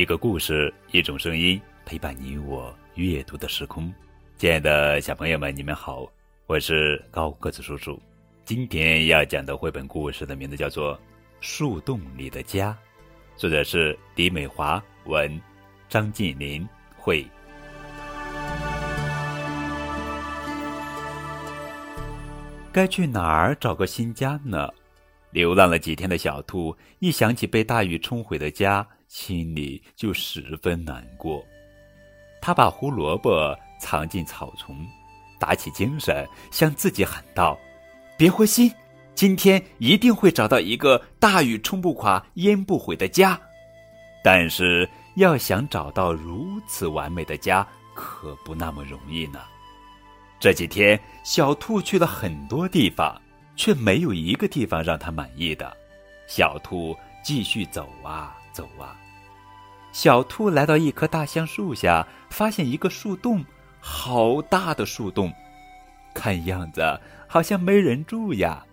一个故事，一种声音，陪伴你我阅读的时空。亲爱的小朋友们，你们好，我是高个子叔叔。今天要讲的绘本故事的名字叫做《树洞里的家》，作者是李美华，文张晋林绘。该去哪儿找个新家呢？流浪了几天的小兔，一想起被大雨冲毁的家，心里就十分难过。他把胡萝卜藏进草丛，打起精神，向自己喊道：“别灰心，今天一定会找到一个大雨冲不垮、淹不毁的家。但是，要想找到如此完美的家，可不那么容易呢。”这几天，小兔去了很多地方，却没有一个地方让他满意的。小兔继续走啊走啊。小兔来到一棵大橡树下，发现一个树洞，好大的树洞，看样子好像没人住呀。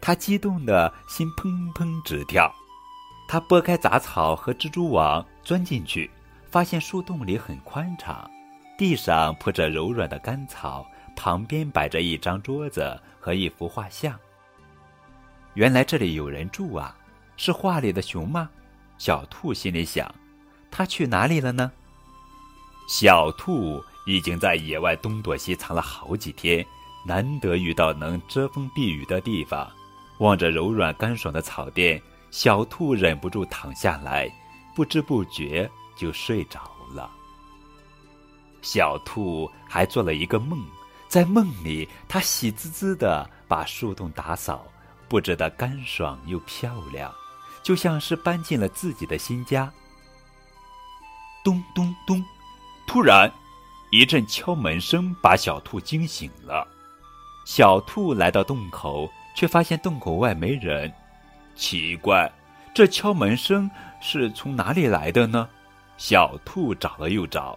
它激动的心砰砰直跳。它拨开杂草和蜘蛛网，钻进去，发现树洞里很宽敞，地上铺着柔软的干草。旁边摆着一张桌子和一幅画像。原来这里有人住啊，是画里的熊吗？小兔心里想。他去哪里了呢？小兔已经在野外东躲西藏了好几天，难得遇到能遮风避雨的地方。望着柔软干爽的草垫，小兔忍不住躺下来，不知不觉就睡着了。小兔还做了一个梦。在梦里，它喜滋滋的把树洞打扫，布置的干爽又漂亮，就像是搬进了自己的新家。咚咚咚！突然，一阵敲门声把小兔惊醒了。小兔来到洞口，却发现洞口外没人。奇怪，这敲门声是从哪里来的呢？小兔找了又找，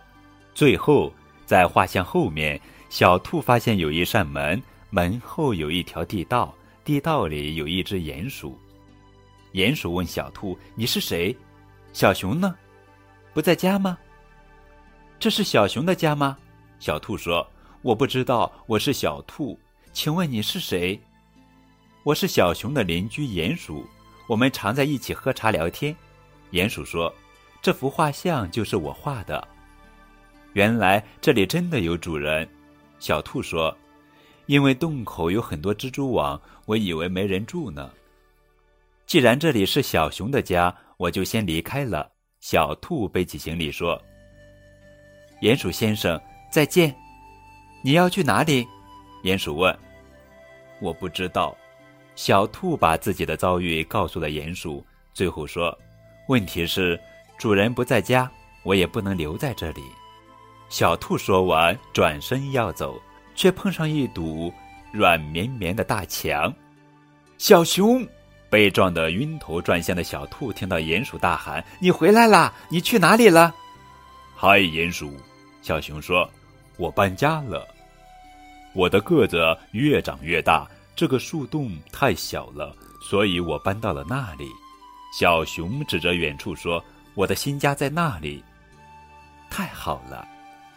最后在画像后面。小兔发现有一扇门，门后有一条地道，地道里有一只鼹鼠。鼹鼠问小兔：“你是谁？”小熊呢？不在家吗？这是小熊的家吗？小兔说：“我不知道，我是小兔。请问你是谁？”我是小熊的邻居鼹鼠，我们常在一起喝茶聊天。鼹鼠说：“这幅画像就是我画的。”原来这里真的有主人。小兔说：“因为洞口有很多蜘蛛网，我以为没人住呢。既然这里是小熊的家，我就先离开了。”小兔背起行李说：“鼹鼠先生，再见。你要去哪里？”鼹鼠问。“我不知道。”小兔把自己的遭遇告诉了鼹鼠，最后说：“问题是，主人不在家，我也不能留在这里。”小兔说完，转身要走，却碰上一堵软绵绵的大墙。小熊被撞得晕头转向的小兔听到鼹鼠大喊：“你回来啦！你去哪里了？”“嗨，鼹鼠！”小熊说：“我搬家了。我的个子越长越大，这个树洞太小了，所以我搬到了那里。”小熊指着远处说：“我的新家在那里。”太好了。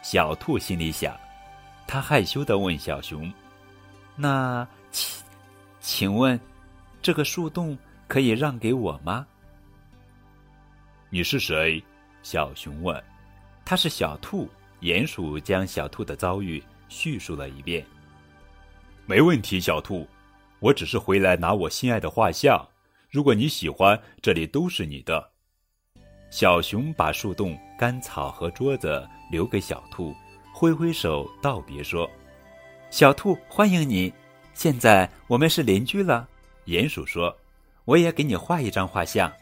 小兔心里想，他害羞的问小熊：“那请，请问，这个树洞可以让给我吗？”“你是谁？”小熊问。“他是小兔。”鼹鼠将小兔的遭遇叙述了一遍。“没问题，小兔，我只是回来拿我心爱的画像。如果你喜欢，这里都是你的。”小熊把树洞、干草和桌子留给小兔，挥挥手道别说：“小兔，欢迎你！现在我们是邻居了。”鼹鼠说：“我也给你画一张画像。”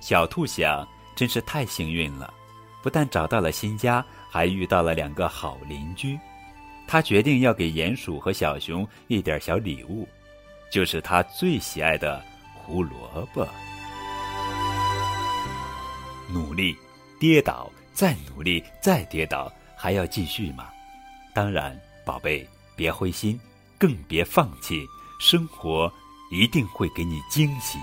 小兔想：“真是太幸运了，不但找到了新家，还遇到了两个好邻居。”他决定要给鼹鼠和小熊一点小礼物，就是他最喜爱的胡萝卜。努力，跌倒，再努力，再跌倒，还要继续吗？当然，宝贝，别灰心，更别放弃，生活一定会给你惊喜。